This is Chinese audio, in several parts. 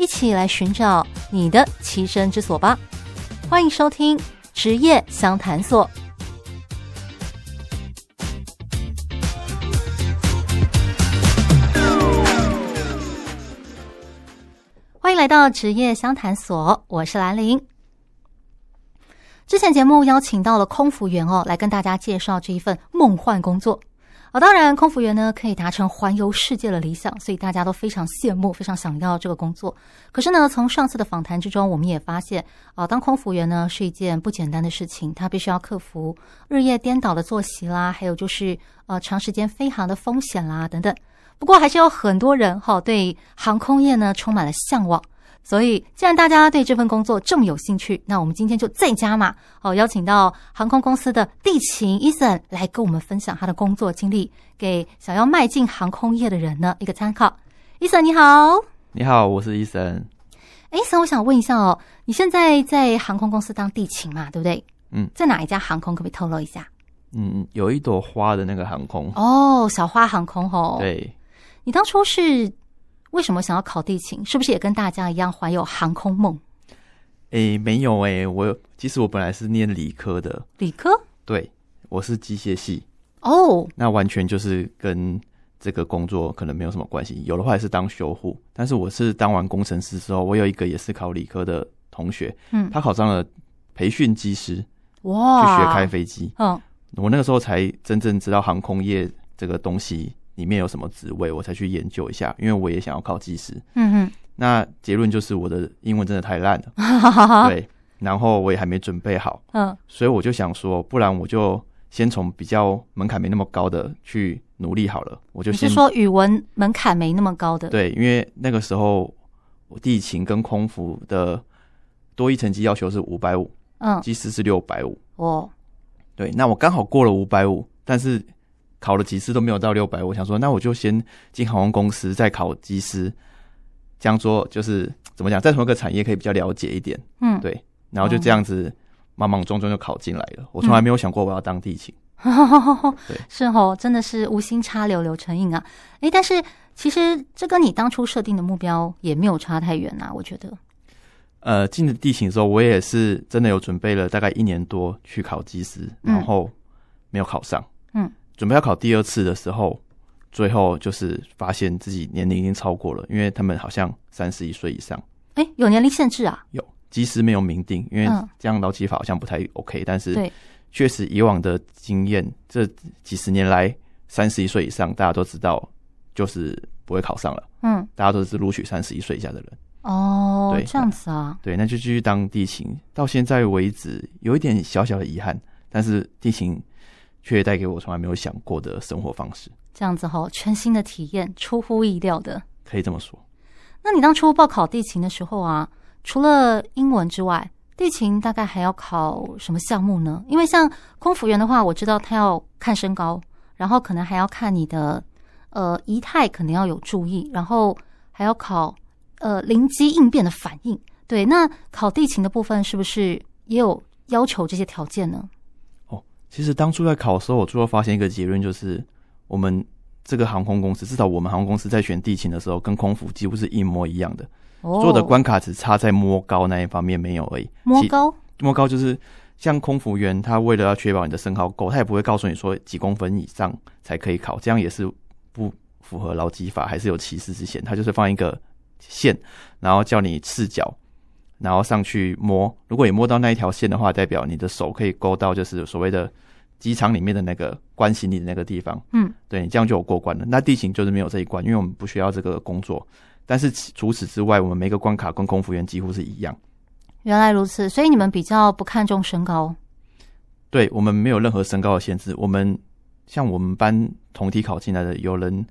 一起来寻找你的栖身之所吧！欢迎收听职业相谈所。欢迎来到职业相谈所，我是兰玲。之前节目邀请到了空服员哦，来跟大家介绍这一份梦幻工作。啊，当然，空服员呢可以达成环游世界的理想，所以大家都非常羡慕，非常想要这个工作。可是呢，从上次的访谈之中，我们也发现，啊，当空服员呢是一件不简单的事情，他必须要克服日夜颠倒的作息啦，还有就是呃长时间飞航的风险啦等等。不过，还是有很多人哈对航空业呢充满了向往。所以，既然大家对这份工作这么有兴趣，那我们今天就再加码，哦，邀请到航空公司的地勤 Eason 来跟我们分享他的工作经历，给想要迈进航空业的人呢一个参考。Eason 你好，你好，我是 Eason。Eason，我想问一下哦，你现在在航空公司当地勤嘛，对不对？嗯，在哪一家航空？可不可以透露一下？嗯，有一朵花的那个航空。哦，小花航空哦。对，你当初是？为什么想要考地勤？是不是也跟大家一样怀有航空梦？诶，没有诶，我其实我本来是念理科的。理科？对，我是机械系。哦，那完全就是跟这个工作可能没有什么关系。有的话也是当修护，但是我是当完工程师之后，我有一个也是考理科的同学，嗯，他考上了培训机师，哇，去学开飞机。嗯，我那个时候才真正知道航空业这个东西。里面有什么职位，我才去研究一下，因为我也想要考技师。嗯哼，那结论就是我的英文真的太烂了。对，然后我也还没准备好。嗯，所以我就想说，不然我就先从比较门槛没那么高的去努力好了。我就先你是说语文门槛没那么高的？对，因为那个时候我地勤跟空服的多一成绩要求是五百五，嗯，技师是六百五。哦，对，那我刚好过了五百五，但是。考了几次都没有到六百，我想说，那我就先进航空公司，再考机师，这样做就是怎么讲，在同一个产业可以比较了解一点，嗯，对，然后就这样子莽莽撞撞就考进来了。我从来没有想过我要当地勤，嗯、对，是哦，真的是无心插柳柳成荫啊。诶、欸，但是其实这跟你当初设定的目标也没有差太远啊，我觉得。呃，进了地勤的时候，我也是真的有准备了大概一年多去考机师，然后没有考上，嗯。嗯准备要考第二次的时候，最后就是发现自己年龄已经超过了，因为他们好像三十一岁以上。哎，有年龄限制啊？有，即使没有明定，因为这样劳基法好像不太 OK。但是，确实以往的经验，这几十年来，三十一岁以上大家都知道，就是不会考上了。嗯，大家都是录取三十一岁以下的人。哦，对，这样子啊？对，那就继续当地勤。到现在为止，有一点小小的遗憾，但是地勤。却带给我从来没有想过的生活方式，这样子哈，全新的体验，出乎意料的，可以这么说。那你当初报考地勤的时候啊，除了英文之外，地勤大概还要考什么项目呢？因为像空服员的话，我知道他要看身高，然后可能还要看你的呃仪态，可能要有注意，然后还要考呃灵机应变的反应。对，那考地勤的部分是不是也有要求这些条件呢？其实当初在考的时候，我最后发现一个结论，就是我们这个航空公司，至少我们航空公司在选地勤的时候，跟空服几乎是一模一样的。所有的关卡只差在摸高那一方面没有而已。摸高？摸高就是像空服员，他为了要确保你的身高够，他也不会告诉你说几公分以上才可以考，这样也是不符合劳基法，还是有歧视之嫌。他就是放一个线，然后叫你赤脚。然后上去摸，如果你摸到那一条线的话，代表你的手可以勾到，就是所谓的机场里面的那个关行李的那个地方。嗯，对，你这样就有过关了。那地形就是没有这一关，因为我们不需要这个工作。但是除此之外，我们每个关卡跟空服员几乎是一样。原来如此，所以你们比较不看重身高。对，我们没有任何身高的限制。我们像我们班同体考进来的，有人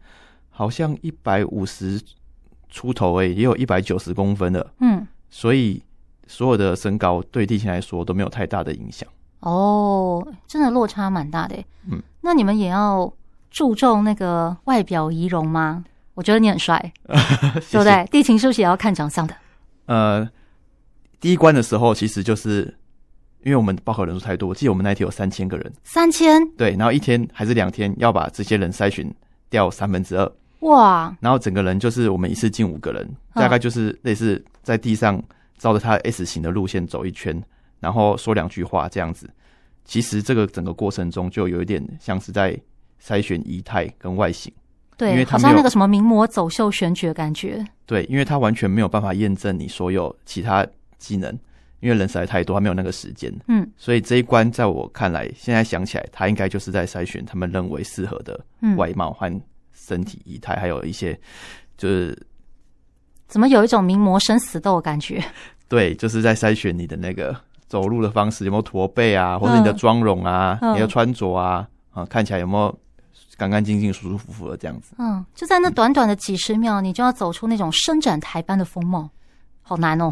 好像一百五十出头诶，也有一百九十公分的。嗯。所以所有的身高对地勤来说都没有太大的影响。哦，真的落差蛮大的。嗯，那你们也要注重那个外表仪容吗？我觉得你很帅，对不对？地勤是不是也要看长相的？呃，第一关的时候其实就是。因为我们报考人数太多，我记得我们那一天有三千个人，三千对，然后一天还是两天要把这些人筛选掉三分之二，哇！然后整个人就是我们一次进五个人，大概就是类似在地上照着他 S 型的路线走一圈，然后说两句话这样子。其实这个整个过程中就有一点像是在筛选仪态跟外形，对，因为他好像那个什么名模走秀选举的感觉，对，因为他完全没有办法验证你所有其他技能。因为人实在太多，他没有那个时间。嗯，所以这一关在我看来，现在想起来，他应该就是在筛选他们认为适合的外貌和身体仪态，还有一些就是怎么有一种名模生死斗的感觉？对，就是在筛选你的那个走路的方式，有没有驼背啊，或者你的妆容啊，嗯、你的穿着啊，啊，看起来有没有干干净净、舒舒服服的这样子？嗯，就在那短短的几十秒，你就要走出那种伸展台般的风貌，好难哦。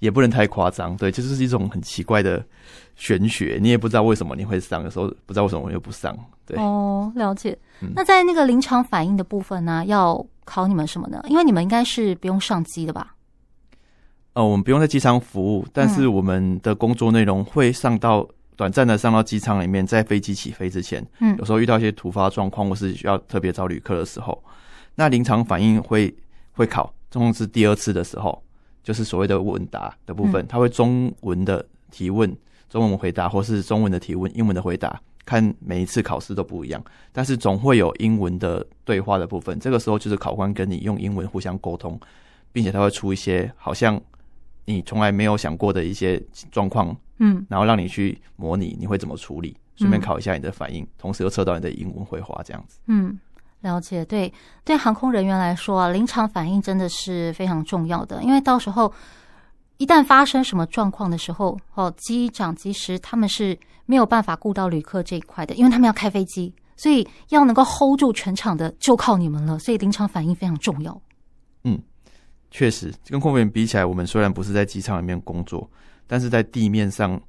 也不能太夸张，对，就是一种很奇怪的玄学，你也不知道为什么你会上，有时候不知道为什么我又不上，对。哦，了解。嗯、那在那个临场反应的部分呢、啊，要考你们什么呢？因为你们应该是不用上机的吧？呃，我们不用在机场服务，但是我们的工作内容会上到短暂的上到机场里面，在飞机起飞之前，嗯，有时候遇到一些突发状况或是需要特别找旅客的时候，那临场反应会会考，总共是第二次的时候。就是所谓的问答的部分，它会中文的提问，中文回答，或是中文的提问，英文的回答，看每一次考试都不一样，但是总会有英文的对话的部分。这个时候就是考官跟你用英文互相沟通，并且他会出一些好像你从来没有想过的一些状况，嗯，然后让你去模拟你会怎么处理，顺便考一下你的反应，同时又测到你的英文会话这样子，嗯。了解，对对，航空人员来说啊，临场反应真的是非常重要的，因为到时候一旦发生什么状况的时候，哦，机长、机师他们是没有办法顾到旅客这一块的，因为他们要开飞机，所以要能够 hold 住全场的就靠你们了，所以临场反应非常重要。嗯，确实，跟空服员比起来，我们虽然不是在机场里面工作，但是在地面上，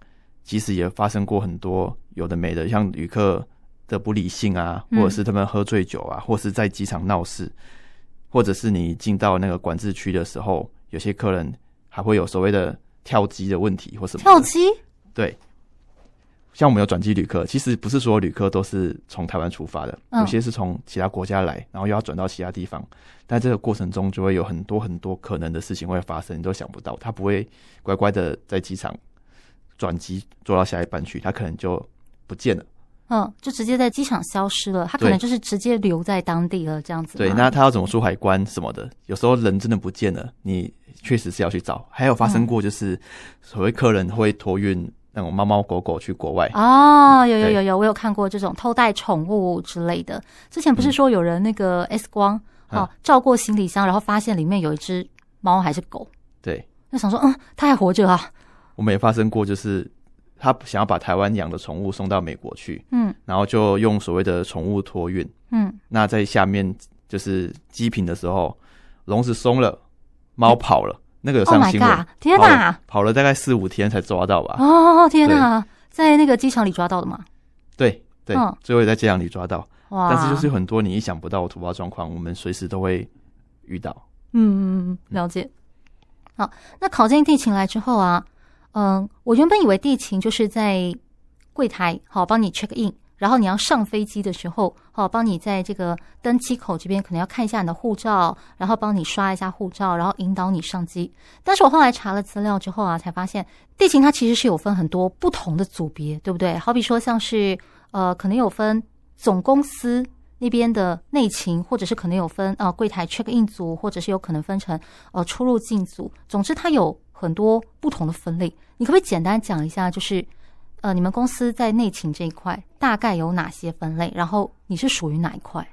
其实也发生过很多有的没的，像旅客。的不理性啊，或者是他们喝醉酒啊，嗯、或是在机场闹事，或者是你进到那个管制区的时候，有些客人还会有所谓的跳机的问题或什么。跳机？对，像我们有转机旅客，其实不是所有旅客都是从台湾出发的，有些是从其他国家来，然后又要转到其他地方，但这个过程中就会有很多很多可能的事情会发生，你都想不到，他不会乖乖的在机场转机坐到下一班去，他可能就不见了。嗯，就直接在机场消失了，他可能就是直接留在当地了，这样子。对，那他要怎么出海关什么的？有时候人真的不见了，你确实是要去找。还有发生过，就是所谓客人会托运那种猫猫狗狗去国外。哦，有有有有，我有看过这种偷带宠物之类的。之前不是说有人那个 X 光，哦，照过行李箱，然后发现里面有一只猫还是狗？对，那想说，嗯，他还活着啊。我们也发生过，就是。他想要把台湾养的宠物送到美国去，嗯，然后就用所谓的宠物托运，嗯，那在下面就是机坪的时候，笼子松了，猫跑了，那个有上新闻，oh、天哪跑，跑了大概四五天才抓到吧？哦，天哪，在那个机场里抓到的吗？对对，哦、最后也在机场里抓到，哇！但是就是很多你意想不到的突发状况，我们随时都会遇到。嗯嗯嗯，了解。好，那考进地勤来之后啊。嗯，我原本以为地勤就是在柜台好帮你 check in，然后你要上飞机的时候好帮你在这个登机口这边可能要看一下你的护照，然后帮你刷一下护照，然后引导你上机。但是我后来查了资料之后啊，才发现地勤它其实是有分很多不同的组别，对不对？好比说像是呃，可能有分总公司那边的内勤，或者是可能有分呃柜台 check in 组，或者是有可能分成呃出入境组。总之，它有很多不同的分类。你可不可以简单讲一下，就是，呃，你们公司在内勤这一块大概有哪些分类？然后你是属于哪一块？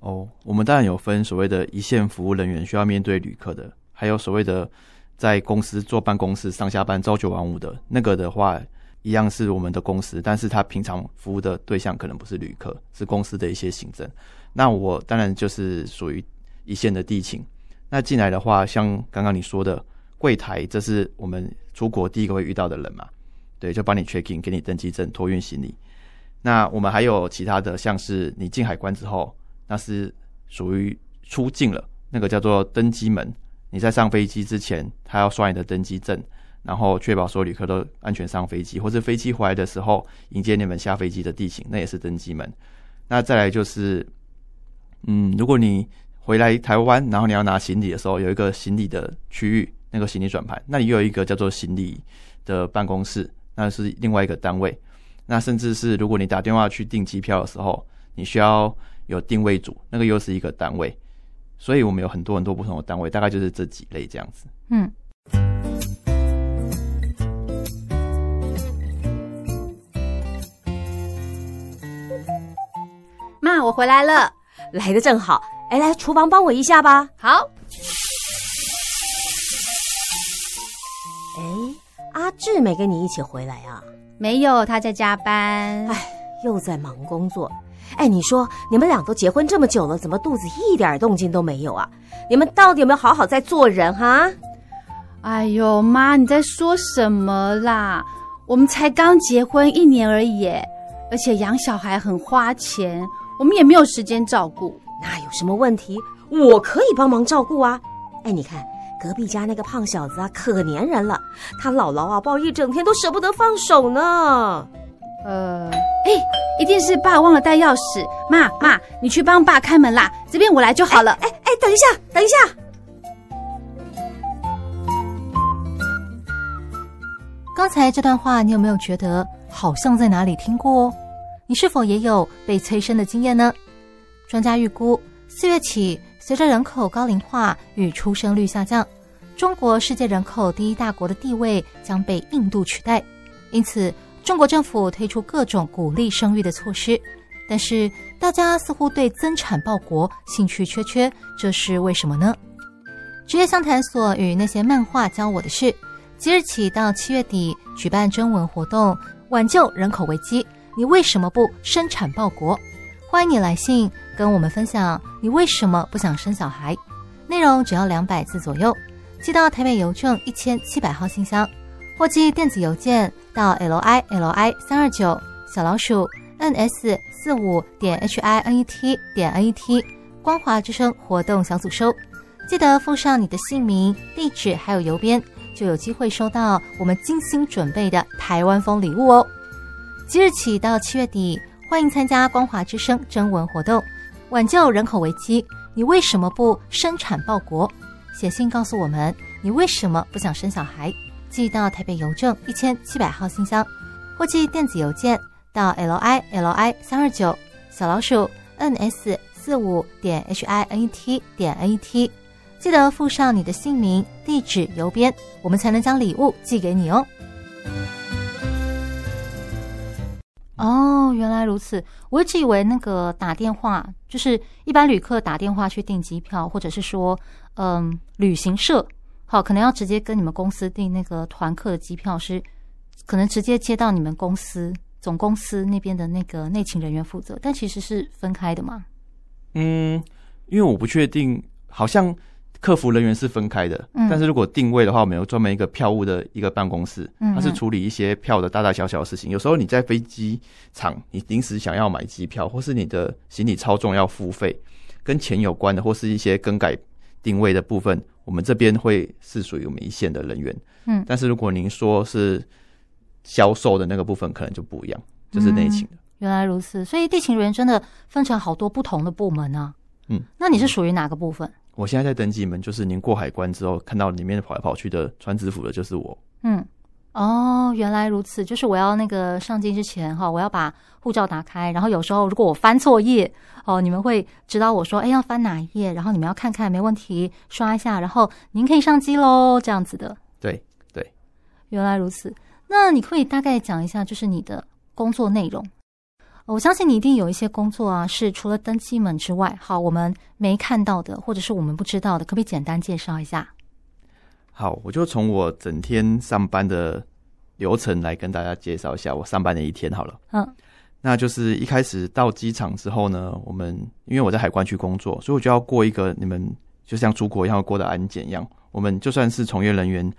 哦，我们当然有分所谓的一线服务人员需要面对旅客的，还有所谓的在公司坐办公室上下班朝九晚五的那个的话，一样是我们的公司，但是他平常服务的对象可能不是旅客，是公司的一些行政。那我当然就是属于一线的地勤。那进来的话，像刚刚你说的。柜台，这是我们出国第一个会遇到的人嘛，对，就帮你 check in，给你登机证，托运行李。那我们还有其他的，像是你进海关之后，那是属于出境了，那个叫做登机门。你在上飞机之前，他要刷你的登机证，然后确保所有旅客都安全上飞机，或者飞机回来的时候迎接你们下飞机的地形，那也是登机门。那再来就是，嗯，如果你回来台湾，然后你要拿行李的时候，有一个行李的区域，那个行李转盘，那里又有一个叫做行李的办公室，那是另外一个单位。那甚至是如果你打电话去订机票的时候，你需要有定位组，那个又是一个单位。所以我们有很多很多不同的单位，大概就是这几类这样子。嗯。妈，我回来了，来的正好。哎，来厨房帮我一下吧。好。阿志没跟你一起回来啊？没有，他在加班。哎，又在忙工作。哎，你说你们俩都结婚这么久了，怎么肚子一点动静都没有啊？你们到底有没有好好在做人哈？哎呦，妈，你在说什么啦？我们才刚结婚一年而已，而且养小孩很花钱，我们也没有时间照顾。那有什么问题？我可以帮忙照顾啊！哎，你看隔壁家那个胖小子啊，可粘人了，他姥姥啊抱一整天都舍不得放手呢。呃，哎，一定是爸忘了带钥匙。妈妈，你去帮爸开门啦，这边我来就好了。哎哎，等一下，等一下。刚才这段话，你有没有觉得好像在哪里听过哦？你是否也有被催生的经验呢？专家预估，四月起，随着人口高龄化与出生率下降，中国世界人口第一大国的地位将被印度取代。因此，中国政府推出各种鼓励生育的措施，但是大家似乎对增产报国兴趣缺缺，这是为什么呢？职业相谈所与那些漫画教我的事，即日起到七月底举办征文活动，挽救人口危机。你为什么不生产报国？欢迎你来信跟我们分享你为什么不想生小孩，内容只要两百字左右，寄到台北邮政一千七百号信箱。或寄电子邮件到 l i l i 三二九小老鼠 n s 四五点 h i n e t 点 n e t 光华之声活动小组收，记得附上你的姓名、地址还有邮编，就有机会收到我们精心准备的台湾风礼物哦。即日起到七月底，欢迎参加光华之声征文活动，挽救人口危机。你为什么不生产报国？写信告诉我们，你为什么不想生小孩？寄到台北邮政一千七百号信箱，或寄电子邮件到 l i l i 三二九小老鼠 n s 四五点 h i n e t 点 n e t，记得附上你的姓名、地址、邮编，我们才能将礼物寄给你哦。哦，原来如此，我一直以为那个打电话就是一般旅客打电话去订机票，或者是说，嗯，旅行社。好，可能要直接跟你们公司订那个团客的机票，是可能直接接到你们公司总公司那边的那个内勤人员负责，但其实是分开的嘛？嗯，因为我不确定，好像客服人员是分开的。嗯，但是如果定位的话，我们有专门一个票务的一个办公室，它是处理一些票的大大小小的事情。有时候你在飞机场，你临时想要买机票，或是你的行李超重要付费，跟钱有关的，或是一些更改定位的部分。我们这边会是属于我们一线的人员，嗯，但是如果您说是销售的那个部分，可能就不一样，就是内勤的。原来如此，所以地勤人员真的分成好多不同的部门啊。嗯，那你是属于哪个部分？我现在在登记门，就是您过海关之后看到里面跑来跑去的穿制服的，就是我。嗯。哦，原来如此，就是我要那个上机之前哈，我要把护照打开，然后有时候如果我翻错页哦，你们会指导我说，哎，要翻哪一页，然后你们要看看没问题，刷一下，然后您可以上机喽，这样子的。对对，原来如此。那你可以大概讲一下，就是你的工作内容。我相信你一定有一些工作啊，是除了登机门之外，好，我们没看到的，或者是我们不知道的，可不可以简单介绍一下？好，我就从我整天上班的流程来跟大家介绍一下我上班的一天好了。嗯，那就是一开始到机场之后呢，我们因为我在海关区工作，所以我就要过一个你们就像出国一样要过的安检一样，我们就算是从业人员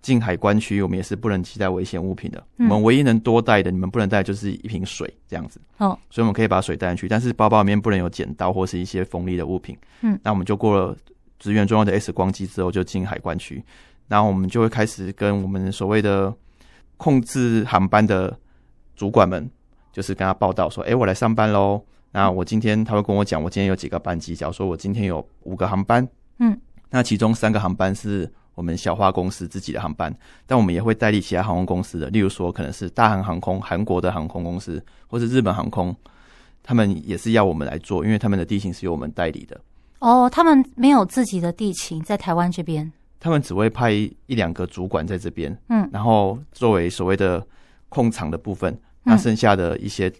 进海关区，我们也是不能携带危险物品的。我们唯一能多带的，你们不能带就是一瓶水这样子。哦，所以我们可以把水带进去，但是包包里面不能有剪刀或是一些锋利的物品。嗯，那我们就过了职员重要的 X 光机之后，就进海关区，然后我们就会开始跟我们所谓的控制航班的主管们，就是跟他报道说：“哎，我来上班喽。”那我今天他会跟我讲，我今天有几个班机。假如说我今天有五个航班，嗯，那其中三个航班是我们小花公司自己的航班，但我们也会代理其他航空公司的，例如说可能是大韩航空韩国的航空公司，或是日本航空，他们也是要我们来做，因为他们的地勤是由我们代理的。哦，他们没有自己的地勤在台湾这边，他们只会派一两个主管在这边，嗯，然后作为所谓的控场的部分，那剩下的一些。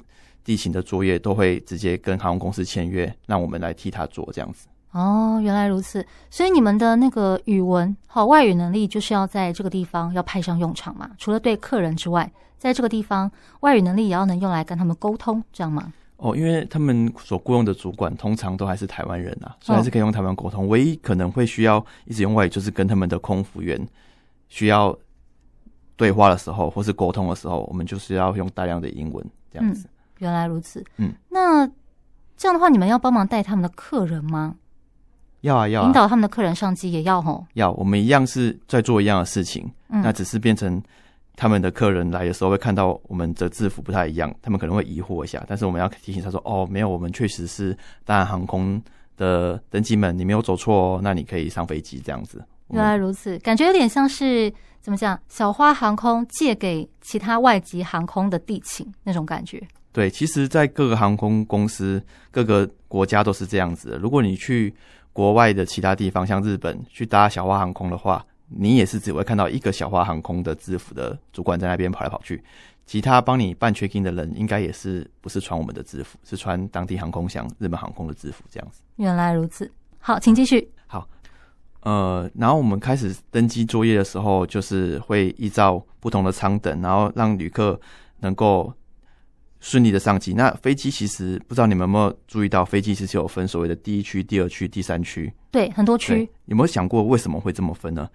地勤的作业都会直接跟航空公司签约，让我们来替他做这样子。哦，原来如此。所以你们的那个语文好外语能力，就是要在这个地方要派上用场嘛？除了对客人之外，在这个地方外语能力也要能用来跟他们沟通，这样吗？哦，因为他们所雇佣的主管通常都还是台湾人啊，所以还是可以用台湾沟通。唯一可能会需要一直用外语，就是跟他们的空服员需要对话的时候，或是沟通的时候，我们就是要用大量的英文这样子。嗯原来如此，嗯，那这样的话，你们要帮忙带他们的客人吗？要啊，要啊，引导他们的客人上机也要吼。要，我们一样是在做一样的事情，嗯，那只是变成他们的客人来的时候会看到我们的制服不太一样，他们可能会疑惑一下，但是我们要提醒他说：“哦，没有，我们确实是大韩航空的登机门，你没有走错哦，那你可以上飞机。”这样子。原来如此，感觉有点像是怎么讲？小花航空借给其他外籍航空的地勤那种感觉。对，其实，在各个航空公司、各个国家都是这样子的。如果你去国外的其他地方，像日本去搭小花航空的话，你也是只会看到一个小花航空的制服的主管在那边跑来跑去。其他帮你办 check in 的人，应该也是不是穿我们的制服，是穿当地航空，像日本航空的制服这样子。原来如此，好，请继续。好，呃，然后我们开始登机作业的时候，就是会依照不同的舱等，然后让旅客能够。顺利的上机。那飞机其实不知道你们有没有注意到，飞机其实有分所谓的第一区、第二区、第三区。对，很多区。有没有想过为什么会这么分呢？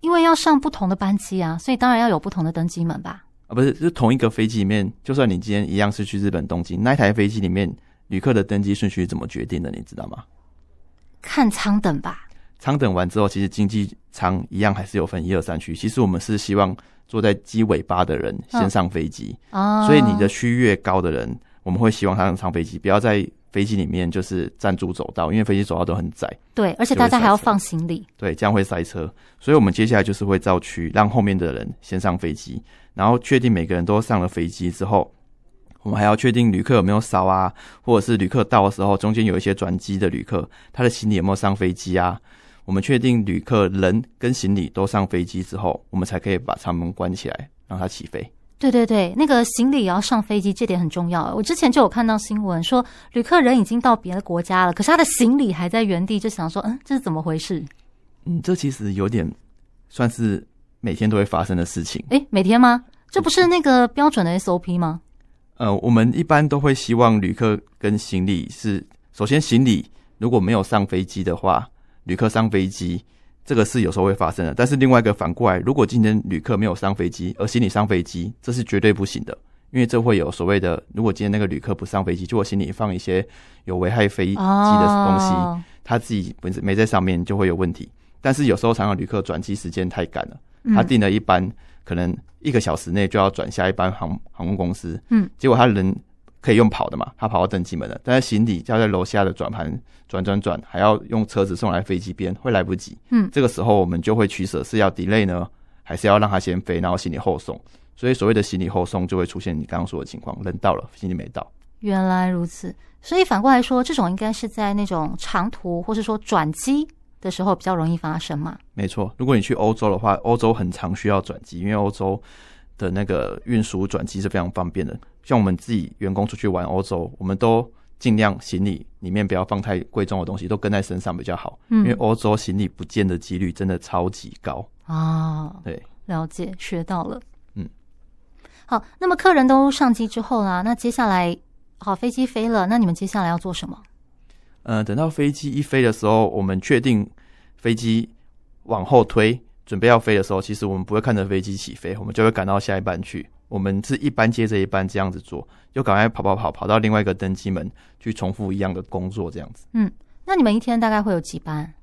因为要上不同的班机啊，所以当然要有不同的登机门吧？啊，不是，是同一个飞机里面，就算你今天一样是去日本东京，那一台飞机里面旅客的登机顺序怎么决定的？你知道吗？看舱等吧。舱等完之后，其实经济舱一样还是有分一二三区。其实我们是希望。坐在机尾巴的人先上飞机，哦，所以你的区越高的人，我们会希望他能上飞机，不要在飞机里面就是站住走道，因为飞机走道都很窄。对，而且大家还要放行李，对，这样会塞车。所以我们接下来就是会造区，让后面的人先上飞机，然后确定每个人都上了飞机之后，我们还要确定旅客有没有少啊，或者是旅客到的时候，中间有一些转机的旅客，他的行李有没有上飞机啊？我们确定旅客人跟行李都上飞机之后，我们才可以把舱门关起来，让它起飞。对对对，那个行李也要上飞机，这点很重要。我之前就有看到新闻说，旅客人已经到别的国家了，可是他的行李还在原地，就想说，嗯，这是怎么回事？嗯，这其实有点算是每天都会发生的事情。诶，每天吗？这不是那个标准的 SOP 吗？呃，我们一般都会希望旅客跟行李是，首先行李如果没有上飞机的话。旅客上飞机，这个是有时候会发生的。但是另外一个反过来，如果今天旅客没有上飞机，而行李上飞机，这是绝对不行的，因为这会有所谓的，如果今天那个旅客不上飞机，就我行李放一些有危害飞机的东西，哦、他自己本身没在上面，就会有问题。但是有时候常常旅客转机时间太赶了，他订了一班，可能一个小时内就要转下一班航航空公司，嗯，结果他人。可以用跑的嘛？他跑到登机门了，但是行李要在楼下的转盘转转转，还要用车子送来飞机边，会来不及。嗯，这个时候我们就会取舍，是要 delay 呢，还是要让他先飞，然后行李后送？所以所谓的行李后送，就会出现你刚刚说的情况，人到了，行李没到。原来如此，所以反过来说，这种应该是在那种长途或是说转机的时候比较容易发生嘛？没错，如果你去欧洲的话，欧洲很常需要转机，因为欧洲的那个运输转机是非常方便的。像我们自己员工出去玩欧洲，我们都尽量行李里面不要放太贵重的东西，都跟在身上比较好。嗯，因为欧洲行李不见的几率真的超级高啊。对，了解，学到了。嗯，好，那么客人都上机之后啦，那接下来好，飞机飞了，那你们接下来要做什么？呃，等到飞机一飞的时候，我们确定飞机往后推，准备要飞的时候，其实我们不会看着飞机起飞，我们就会赶到下一班去。我们是一班接着一班这样子做，又赶快跑跑跑跑到另外一个登机门去重复一样的工作，这样子。嗯，那你们一天大概会有几班？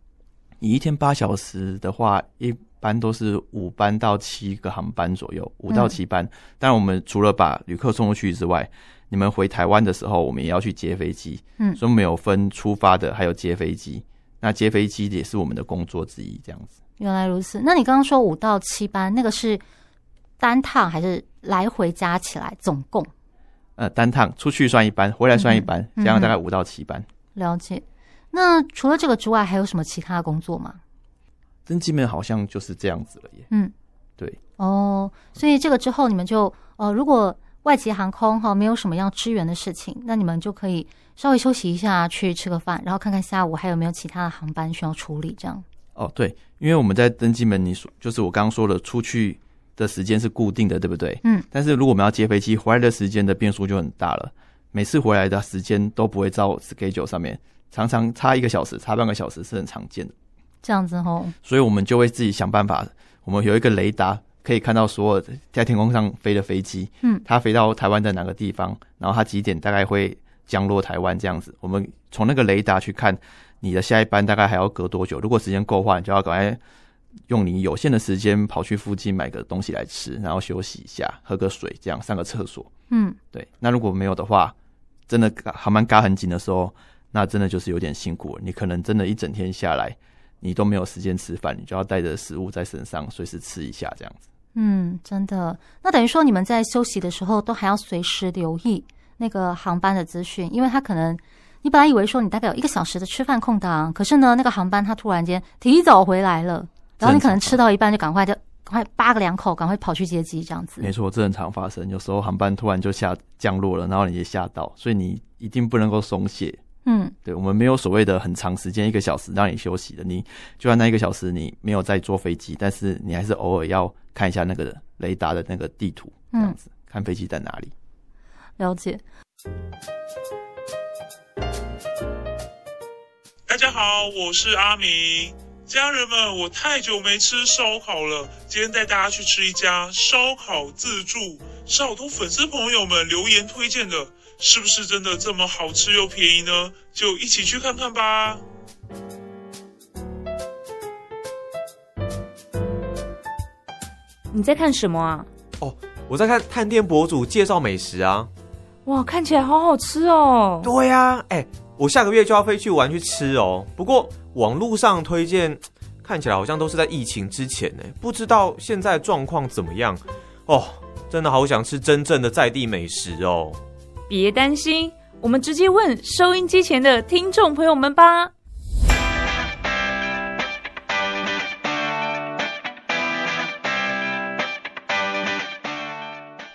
你一天八小时的话，一般都是五班到七个航班左右，五到七班。嗯、当然，我们除了把旅客送出去之外，你们回台湾的时候，我们也要去接飞机。嗯，所以没有分出发的，还有接飞机。那接飞机也是我们的工作之一，这样子。原来如此。那你刚刚说五到七班，那个是单趟还是来回加起来总共？呃，单趟出去算一班，回来算一班，这样大概五到七班。了解。那除了这个之外，还有什么其他的工作吗？登机门好像就是这样子了耶。嗯，对。哦，所以这个之后你们就呃，如果外籍航空哈没有什么要支援的事情，那你们就可以稍微休息一下，去吃个饭，然后看看下午还有没有其他的航班需要处理，这样。哦，对，因为我们在登机门，你说就是我刚刚说的，出去的时间是固定的，对不对？嗯。但是如果我们要接飞机，回来的时间的变数就很大了，每次回来的时间都不会照 schedule 上面。常常差一个小时，差半个小时是很常见的。这样子哦，所以我们就会自己想办法。我们有一个雷达，可以看到所有在天空上飞的飞机。嗯，它飞到台湾的哪个地方，然后它几点大概会降落台湾这样子。我们从那个雷达去看你的下一班大概还要隔多久。如果时间够的话，你就要赶快用你有限的时间跑去附近买个东西来吃，然后休息一下，喝个水，这样上个厕所。嗯，对。那如果没有的话，真的航班嘎很紧的时候。那真的就是有点辛苦了，你可能真的一整天下来，你都没有时间吃饭，你就要带着食物在身上，随时吃一下这样子。嗯，真的。那等于说你们在休息的时候，都还要随时留意那个航班的资讯，因为他可能你本来以为说你大概有一个小时的吃饭空档，可是呢，那个航班它突然间提早回来了，然后你可能吃到一半就赶快就赶快扒个两口，赶快跑去接机这样子。没错，这很常发生，有时候航班突然就下降落了，然后你也吓到，所以你一定不能够松懈。嗯，对，我们没有所谓的很长时间，一个小时让你休息的。你就算那一个小时你没有在坐飞机，但是你还是偶尔要看一下那个雷达的那个地图，这样子、嗯、看飞机在哪里。了解。大家好，我是阿明，家人们，我太久没吃烧烤了，今天带大家去吃一家烧烤自助，是好多粉丝朋友们留言推荐的。是不是真的这么好吃又便宜呢？就一起去看看吧。你在看什么啊？哦，我在看探店博主介绍美食啊。哇，看起来好好吃哦。对呀，哎，我下个月就要飞去玩去吃哦。不过网络上推荐看起来好像都是在疫情之前呢，不知道现在状况怎么样哦。真的好想吃真正的在地美食哦。别担心，我们直接问收音机前的听众朋友们吧。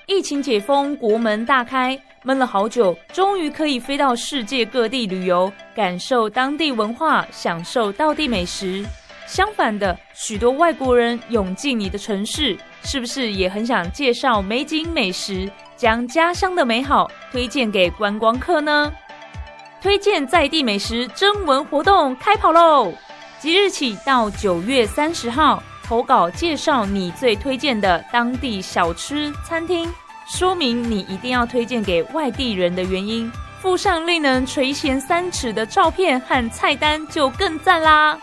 疫情解封，国门大开，闷了好久，终于可以飞到世界各地旅游，感受当地文化，享受道地美食。相反的，许多外国人涌进你的城市，是不是也很想介绍美景美食？将家乡的美好推荐给观光客呢？推荐在地美食征文活动开跑喽！即日起到九月三十号，投稿介绍你最推荐的当地小吃餐厅，说明你一定要推荐给外地人的原因，附上令人垂涎三尺的照片和菜单就更赞啦！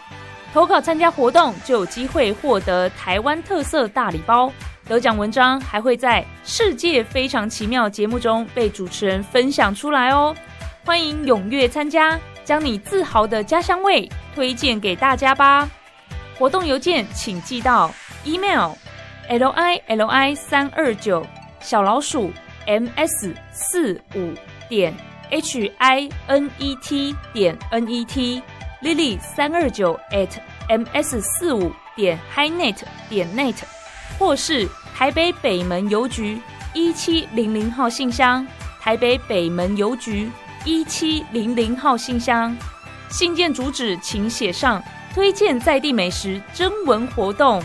投稿参加活动就有机会获得台湾特色大礼包。得奖文章还会在《世界非常奇妙》节目中被主持人分享出来哦！欢迎踊跃参加，将你自豪的家乡味推荐给大家吧！活动邮件请寄到 email l i l i 三二九小老鼠 m s 四五点 h i n e t 点 n e t lily 三二九 at m s 四五点 hinet 点 net 或是台北北门邮局一七零零号信箱，台北北门邮局一七零零号信箱。信件主旨请写上推荐在地美食征文活动，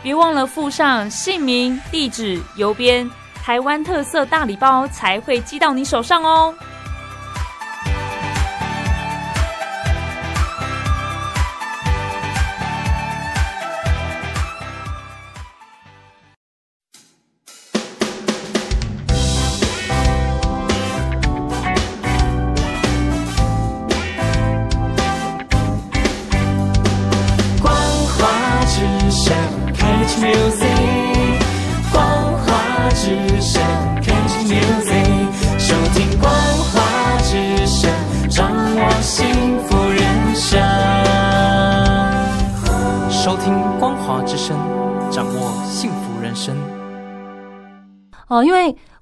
别忘了附上姓名、地址、邮编，台湾特色大礼包才会寄到你手上哦。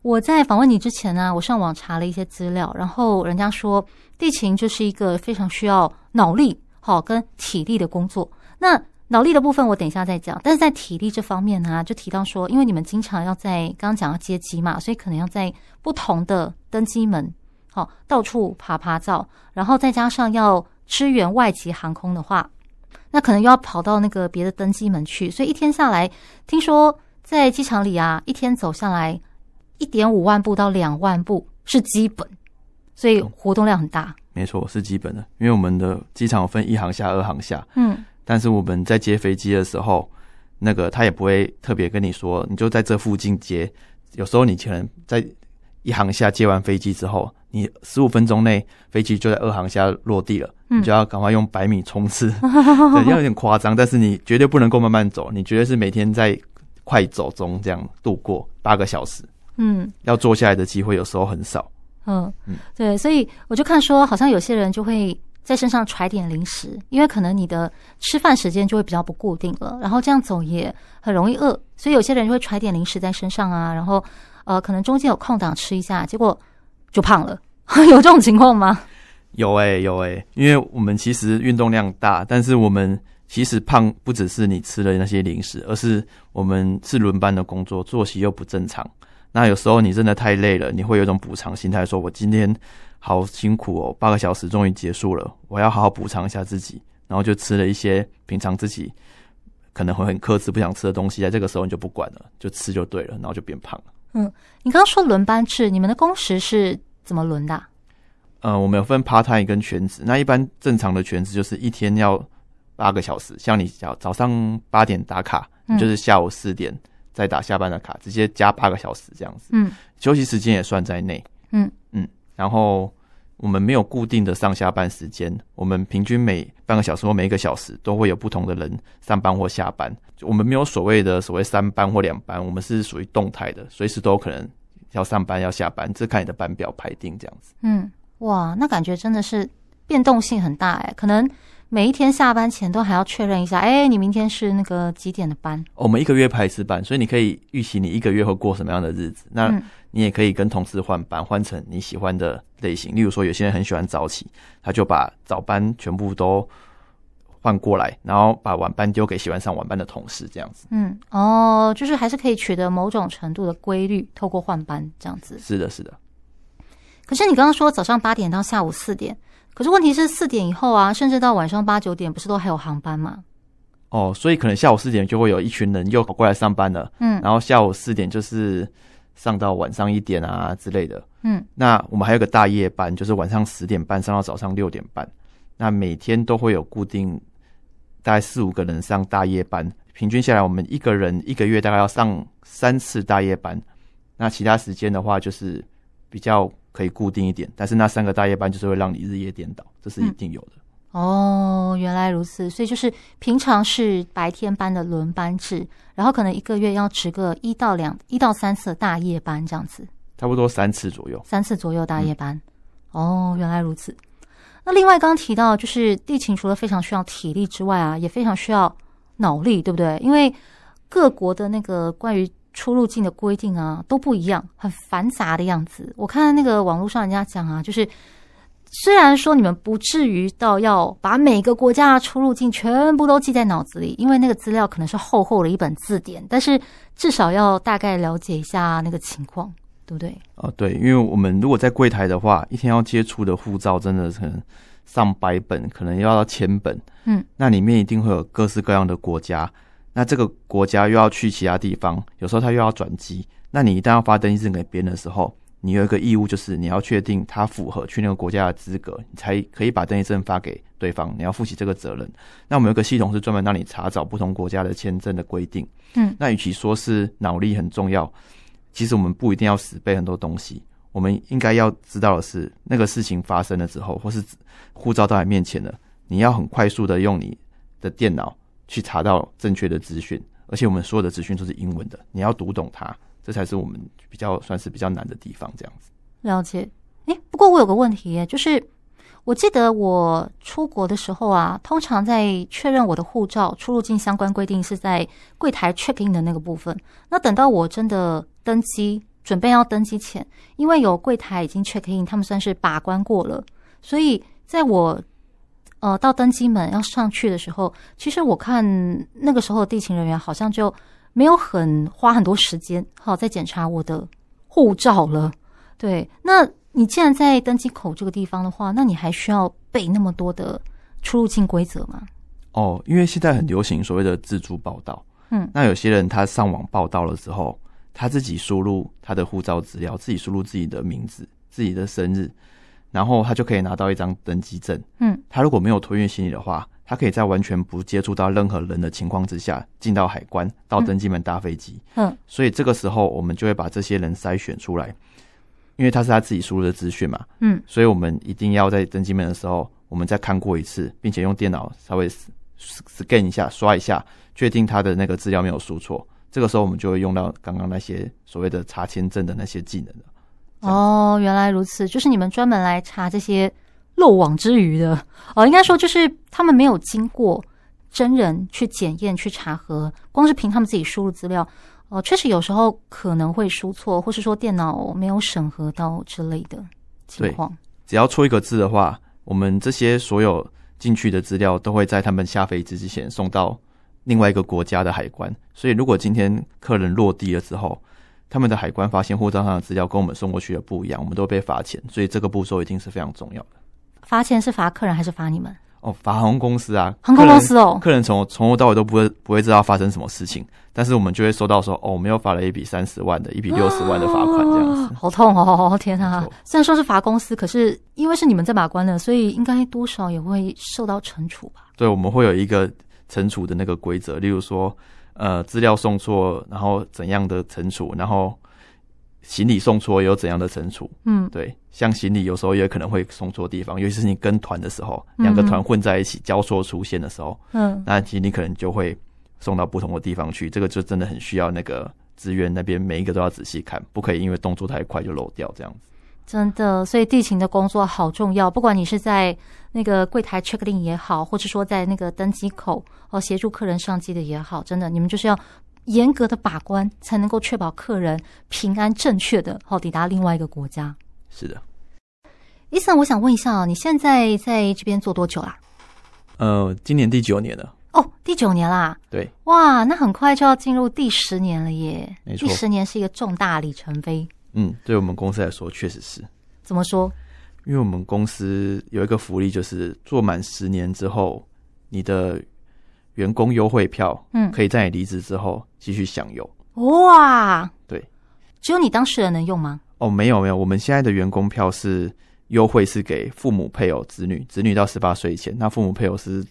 我在访问你之前呢、我上网查了一些资料，然后人家说地勤就是一个非常需要脑力、好、跟体力的工作。那脑力的部分我等一下再讲，但是在体力这方面呢、就提到说，因为你们经常要在刚刚讲要接机嘛，所以可能要在不同的登机门，好、到处爬爬照，然后再加上要支援外籍航空的话。那可能又要跑到那个别的登机门去，所以一天下来，听说在机场里啊，一天走下来一点五万步到两万步是基本，所以活动量很大。没错，是基本的，因为我们的机场分一航下、二航下。嗯，但是我们在接飞机的时候，那个他也不会特别跟你说，你就在这附近接。有时候你可能在一航下接完飞机之后，你十五分钟内飞机就在二航下落地了。你就要赶快用百米冲刺，要有点夸张，但是你绝对不能够慢慢走，你绝对是每天在快走中这样度过八个小时。嗯，要坐下来的机会有时候很少。嗯嗯，对，所以我就看说，好像有些人就会在身上揣点零食，因为可能你的吃饭时间就会比较不固定了，然后这样走也很容易饿，所以有些人就会揣点零食在身上啊，然后呃，可能中间有空档吃一下，结果就胖了，有这种情况吗？有诶、欸、有诶、欸，因为我们其实运动量大，但是我们其实胖不只是你吃的那些零食，而是我们是轮班的工作，作息又不正常。那有时候你真的太累了，你会有一种补偿心态，说我今天好辛苦哦，八个小时终于结束了，我要好好补偿一下自己，然后就吃了一些平常自己可能会很克制不想吃的东西，在这个时候你就不管了，就吃就对了，然后就变胖了。嗯，你刚刚说轮班制，你们的工时是怎么轮的啊？呃，我们有分 part time 跟全职。那一般正常的全职就是一天要八个小时，像你早早上八点打卡，嗯、就是下午四点再打下班的卡，直接加八个小时这样子。嗯，休息时间也算在内。嗯嗯，然后我们没有固定的上下班时间，我们平均每半个小时或每一个小时都会有不同的人上班或下班。我们没有所谓的所谓三班或两班，我们是属于动态的，随时都有可能要上班要下班，这看你的班表排定这样子。嗯。哇，那感觉真的是变动性很大哎，可能每一天下班前都还要确认一下，哎，你明天是那个几点的班？我们一个月排一次班，所以你可以预期你一个月会过什么样的日子。那你也可以跟同事换班，换成你喜欢的类型。例如说，有些人很喜欢早起，他就把早班全部都换过来，然后把晚班丢给喜欢上晚班的同事，这样子。嗯，哦，就是还是可以取得某种程度的规律，透过换班这样子。是的，是的。可是你刚刚说早上八点到下午四点，可是问题是四点以后啊，甚至到晚上八九点，不是都还有航班吗？哦，所以可能下午四点就会有一群人又跑过来上班了，嗯，然后下午四点就是上到晚上一点啊之类的，嗯，那我们还有个大夜班，就是晚上十点半上到早上六点半，那每天都会有固定大概四五个人上大夜班，平均下来我们一个人一个月大概要上三次大夜班，那其他时间的话就是比较。可以固定一点，但是那三个大夜班就是会让你日夜颠倒，这是一定有的。嗯、哦，原来如此，所以就是平常是白天班的轮班制，然后可能一个月要值个一到两、一到三次的大夜班这样子，差不多三次左右，三次左右大夜班。嗯、哦，原来如此。那另外刚刚提到，就是地勤除了非常需要体力之外啊，也非常需要脑力，对不对？因为各国的那个关于出入境的规定啊都不一样，很繁杂的样子。我看那个网络上人家讲啊，就是虽然说你们不至于到要把每个国家的出入境全部都记在脑子里，因为那个资料可能是厚厚的一本字典，但是至少要大概了解一下那个情况，对不对？哦，对，因为我们如果在柜台的话，一天要接触的护照真的是可能上百本，可能要到千本。嗯，那里面一定会有各式各样的国家。那这个国家又要去其他地方，有时候他又要转机。那你一旦要发登记证给别人的时候，你有一个义务，就是你要确定他符合去那个国家的资格，你才可以把登记证发给对方。你要负起这个责任。那我们有个系统是专门让你查找不同国家的签证的规定。嗯，那与其说是脑力很重要，其实我们不一定要死背很多东西。我们应该要知道的是，那个事情发生了之后，或是护照到你面前了，你要很快速的用你的电脑。去查到正确的资讯，而且我们所有的资讯都是英文的，你要读懂它，这才是我们比较算是比较难的地方。这样子。了解。诶，不过我有个问题，就是我记得我出国的时候啊，通常在确认我的护照出入境相关规定是在柜台 check in 的那个部分。那等到我真的登机，准备要登机前，因为有柜台已经 check in，他们算是把关过了，所以在我呃到登机门要上去的时候，其实我看那个时候的地勤人员好像就没有很花很多时间，好在检查我的护照了。对，那。你既然在登机口这个地方的话，那你还需要背那么多的出入境规则吗？哦，因为现在很流行所谓的自助报道。嗯，那有些人他上网报道了之后，他自己输入他的护照资料，自己输入自己的名字、自己的生日，然后他就可以拿到一张登机证。嗯，他如果没有托运行李的话，他可以在完全不接触到任何人的情况之下进到海关，到登机门搭飞机。嗯，所以这个时候我们就会把这些人筛选出来。因为他是他自己输入的资讯嘛，嗯，所以我们一定要在登机门的时候，我们再看过一次，并且用电脑稍微 scan 一下、刷一下，确定他的那个资料没有输错。这个时候，我们就会用到刚刚那些所谓的查签证的那些技能了。哦，原来如此，就是你们专门来查这些漏网之鱼的。哦，应该说就是他们没有经过真人去检验、去查核，光是凭他们自己输入资料。哦，确实有时候可能会输错，或是说电脑没有审核到之类的情况。对，只要错一个字的话，我们这些所有进去的资料都会在他们下飞机之前送到另外一个国家的海关。所以，如果今天客人落地了之后，他们的海关发现护照上的资料跟我们送过去的不一样，我们都会被罚钱。所以，这个步骤一定是非常重要的。罚钱是罚客人还是罚你们？哦，罚航空公司啊，航空公司哦，客人从从头到尾都不会不会知道发生什么事情，但是我们就会收到说，哦，我们又罚了一笔三十万的，一笔六十万的罚款，这样子，啊，好痛哦，天啊！虽然说是罚公司，可是因为是你们在把关的，所以应该多少也会受到惩处吧？对，我们会有一个惩处的那个规则，例如说，呃，资料送错，然后怎样的惩处，然后。行李送错有怎样的惩处？嗯，对，像行李有时候也可能会送错地方，尤其是你跟团的时候，两个团混在一起交错出现的时候，嗯，那其实你可能就会送到不同的地方去。这个就真的很需要那个资源那边每一个都要仔细看，不可以因为动作太快就漏掉这样子。真的，所以地勤的工作好重要，不管你是在那个柜台 check in 也好，或者说在那个登机口哦协助客人上机的也好，真的你们就是要。严格的把关，才能够确保客人平安正确的哦抵达另外一个国家。是的，伊森，我想问一下啊，你现在在这边做多久啦？呃，今年第九年了。哦，第九年啦。对。哇，那很快就要进入第十年了耶！没错，第十年是一个重大里程碑。嗯，对我们公司来说，确实是。怎么说？因为我们公司有一个福利，就是做满十年之后，你的。员工优惠票，嗯，可以在你离职之后继续享有。哇，对，只有你当事人能用吗？哦，没有没有，我们现在的员工票是优惠，是给父母、配偶、子女，子女到十八岁以前，那父母、配偶是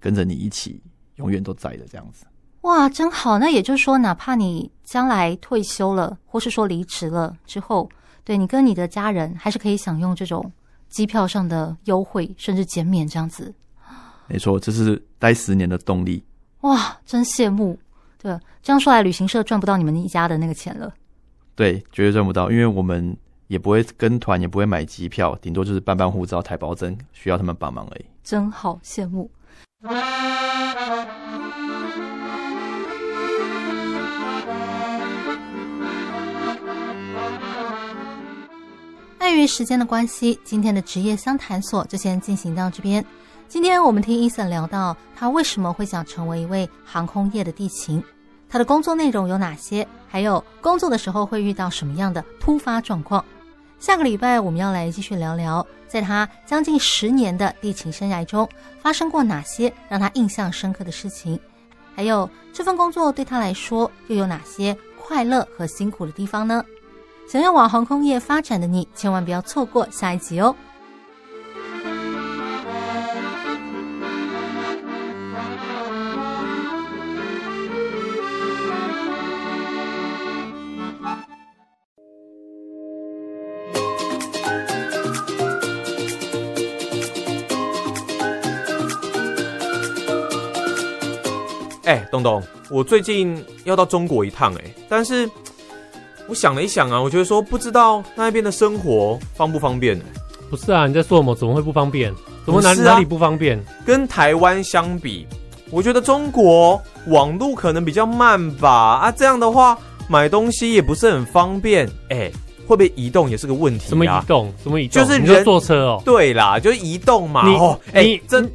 跟着你一起，永远都在的这样子。哇，真好！那也就是说，哪怕你将来退休了，或是说离职了之后，对你跟你的家人还是可以享用这种机票上的优惠，甚至减免这样子。没错，这是待十年的动力。哇，真羡慕！对，这样说来，旅行社赚不到你们一家的那个钱了。对，绝对赚不到，因为我们也不会跟团，也不会买机票，顶多就是办办护照、台胞证，需要他们帮忙而已。真好羡慕。碍于时间的关系，今天的职业相谈所就先进行到这边。今天我们听伊森聊到他为什么会想成为一位航空业的地勤，他的工作内容有哪些，还有工作的时候会遇到什么样的突发状况。下个礼拜我们要来继续聊聊，在他将近十年的地勤生涯中发生过哪些让他印象深刻的事情，还有这份工作对他来说又有哪些快乐和辛苦的地方呢？想要往航空业发展的你，千万不要错过下一集哦。哎，东东，我最近要到中国一趟，哎，但是我想了一想啊，我觉得说不知道那边的生活方不方便呢？不是啊，你在说什么？怎么会不方便？怎么哪、啊、哪里不方便？跟台湾相比，我觉得中国网路可能比较慢吧。啊，这样的话买东西也不是很方便。哎、欸，会不会移动也是个问题啊？什么移动？什么移动？就是你就坐车哦。对啦，就是移动嘛。你哦，哎、欸，真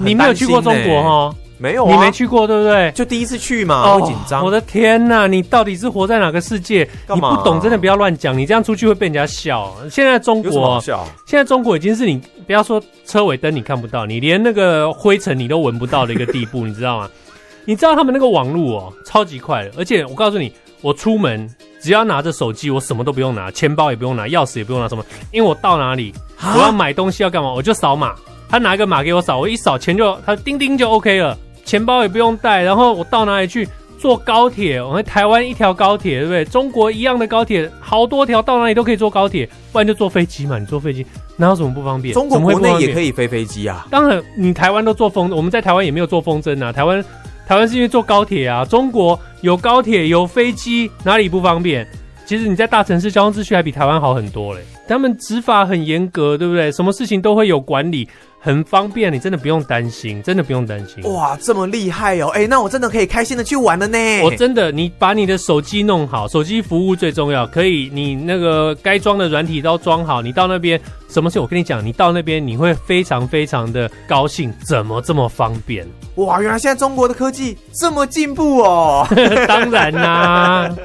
你没有去过中国哈？没有、啊，你没去过，对不对？就第一次去嘛，会紧张。我的天呐，你到底是活在哪个世界？你不懂，真的不要乱讲。你这样出去会被人家笑。现在中国，现在中国已经是你不要说车尾灯你看不到，你连那个灰尘你都闻不到的一个地步，你知道吗？你知道他们那个网络哦，超级快的。而且我告诉你，我出门只要拿着手机，我什么都不用拿，钱包也不用拿，钥匙也不用拿，什么？因为我到哪里，我要买东西要干嘛，我就扫码，他拿一个码给我扫，我一扫钱就他叮叮就 OK 了。钱包也不用带，然后我到哪里去坐高铁？我们台湾一条高铁，对不对？中国一样的高铁，好多条，到哪里都可以坐高铁，不然就坐飞机嘛。你坐飞机哪有什么不方便？中国国内也可以飞飞机啊。当然，你台湾都坐风，我们在台湾也没有坐风筝啊。台湾台湾是因为坐高铁啊。中国有高铁有飞机，哪里不方便？其实你在大城市交通秩序还比台湾好很多嘞。他们执法很严格，对不对？什么事情都会有管理。很方便，你真的不用担心，真的不用担心。哇，这么厉害哦！哎、欸，那我真的可以开心的去玩了呢。我真的，你把你的手机弄好，手机服务最重要。可以，你那个该装的软体都装好，你到那边什么事？我跟你讲，你到那边你会非常非常的高兴。怎么这么方便？哇，原来现在中国的科技这么进步哦！当然啦、啊。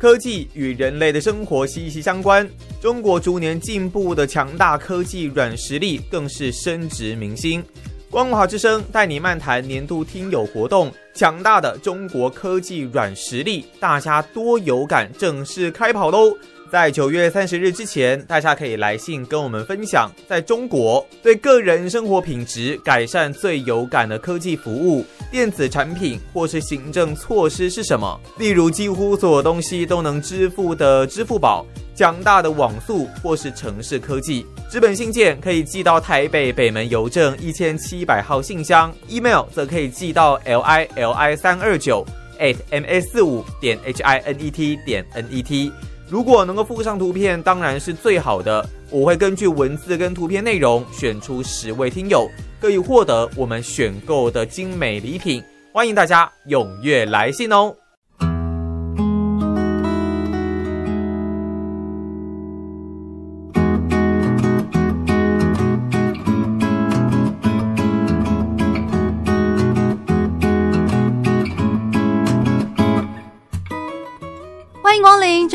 科技与人类的生活息息相关，中国逐年进步的强大科技软实力更是深植民心。光华之声带你漫谈年度听友活动，强大的中国科技软实力，大家多有感，正式开跑喽！在九月三十日之前，大家可以来信跟我们分享，在中国对个人生活品质改善最有感的科技服务、电子产品或是行政措施是什么？例如，几乎所有东西都能支付的支付宝、强大的网速或是城市科技。纸本信件可以寄到台北北门邮政一千七百号信箱，email 则可以寄到 l i l i 三二九 at m a 四五点 h i n e t 点 n e t。如果能够附上图片，当然是最好的。我会根据文字跟图片内容选出十位听友，可以获得我们选购的精美礼品。欢迎大家踊跃来信哦！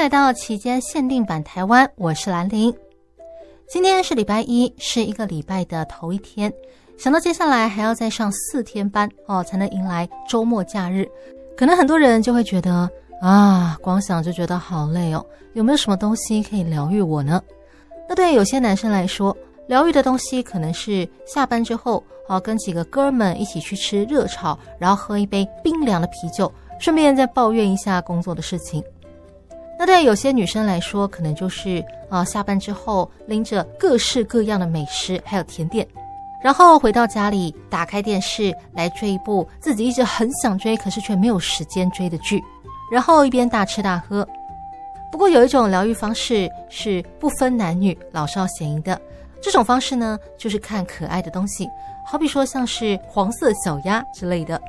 来到期间限定版台湾，我是兰玲。今天是礼拜一，是一个礼拜的头一天。想到接下来还要再上四天班哦，才能迎来周末假日，可能很多人就会觉得啊，光想就觉得好累哦。有没有什么东西可以疗愈我呢？那对有些男生来说，疗愈的东西可能是下班之后哦，跟几个哥们一起去吃热炒，然后喝一杯冰凉的啤酒，顺便再抱怨一下工作的事情。那对有些女生来说，可能就是啊、下班之后拎着各式各样的美食还有甜点，然后回到家里打开电视来追一部自己一直很想追可是却没有时间追的剧，然后一边大吃大喝。不过有一种疗愈方式是不分男女老少咸宜的，这种方式呢，就是看可爱的东西，好比说像是黄色小鸭之类的。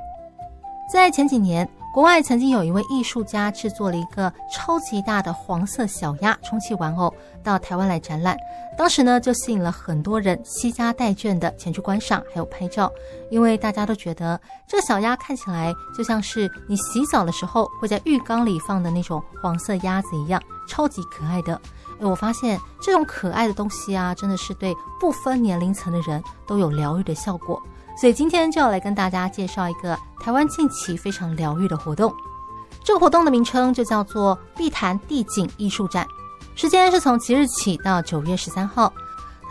在前几年，国外曾经有一位艺术家制作了一个超级大的黄色小鸭充气玩偶到台湾来展览，当时呢就吸引了很多人携家带眷的前去观赏，还有拍照，因为大家都觉得这个小鸭看起来就像是你洗澡的时候会在浴缸里放的那种黄色鸭子一样，超级可爱的。诶，我发现这种可爱的东西啊，真的是对不分年龄层的人都有疗愈的效果。所以今天就要来跟大家介绍一个台湾近期非常疗愈的活动。这个活动的名称就叫做碧潭地景艺术展，时间是从即日起到九月十三号。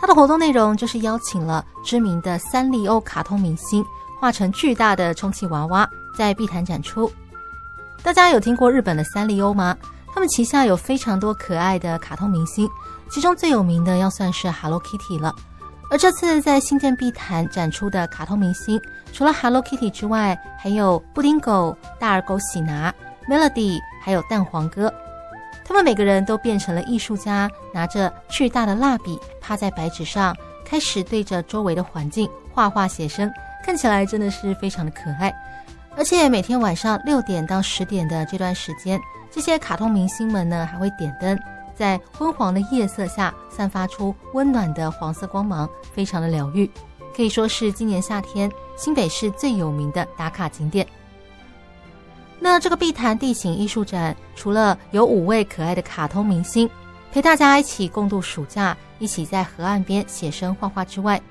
它的活动内容就是邀请了知名的三丽鸥卡通明星，画成巨大的充气娃娃，在碧潭展出。大家有听过日本的三丽鸥吗？他们旗下有非常多可爱的卡通明星，其中最有名的要算是 Hello Kitty 了。而这次在新店碧潭展出的卡通明星，除了 Hello Kitty 之外，还有布丁狗、大耳狗喜拿、Melody，还有蛋黄哥。他们每个人都变成了艺术家，拿着巨大的蜡笔，趴在白纸上，开始对着周围的环境画画写生，看起来真的是非常的可爱。而且每天晚上六点到十点的这段时间，这些卡通明星们呢还会点灯。在昏黄的夜色下，散发出温暖的黄色光芒，非常的疗愈，可以说是今年夏天新北市最有名的打卡景点。那这个碧潭地形艺术展，除了有五位可爱的卡通明星陪大家一起共度暑假，一起在河岸边写生画画之外，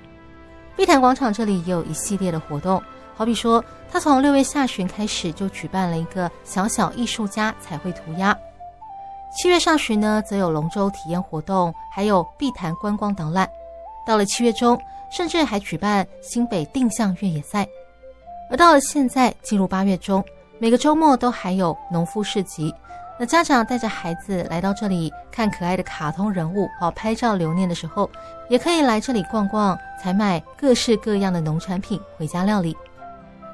碧潭广场这里也有一系列的活动，好比说，他从六月下旬开始就举办了一个小小艺术家彩绘涂鸦。七月上旬呢，则有龙舟体验活动，还有碧潭观光导览。到了七月中，甚至还举办新北定向越野赛。而到了现在，进入八月中，每个周末都还有农夫市集。那家长带着孩子来到这里看可爱的卡通人物，好拍照留念的时候，也可以来这里逛逛，采买各式各样的农产品回家料理。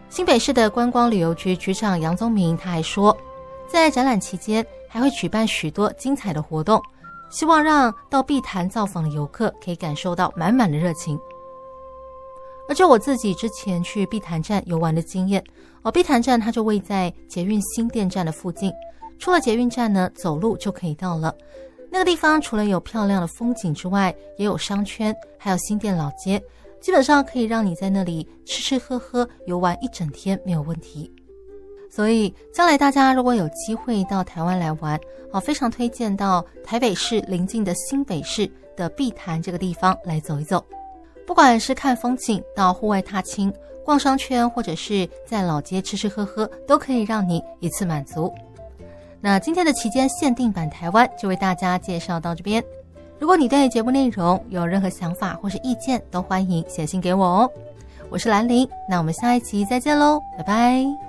新北市的观光旅游局局长杨宗明他还说，在展览期间，还会举办许多精彩的活动，希望让到碧潭造访的游客可以感受到满满的热情。而就我自己之前去碧潭站游玩的经验，哦，碧潭站它就位在捷运新店站的附近，出了捷运站呢，走路就可以到了。那个地方除了有漂亮的风景之外，也有商圈，还有新店老街，基本上可以让你在那里吃吃喝喝游玩一整天没有问题。所以，将来大家如果有机会到台湾来玩，好，非常推荐到台北市邻近的新北市的碧潭这个地方来走一走。不管是看风景、到户外踏青、逛商圈，或者是在老街吃吃喝喝，都可以让你一次满足。那今天的期间限定版台湾就为大家介绍到这边。如果你对节目内容有任何想法或是意见，都欢迎写信给我哦。我是兰陵，那我们下一期再见喽，拜拜。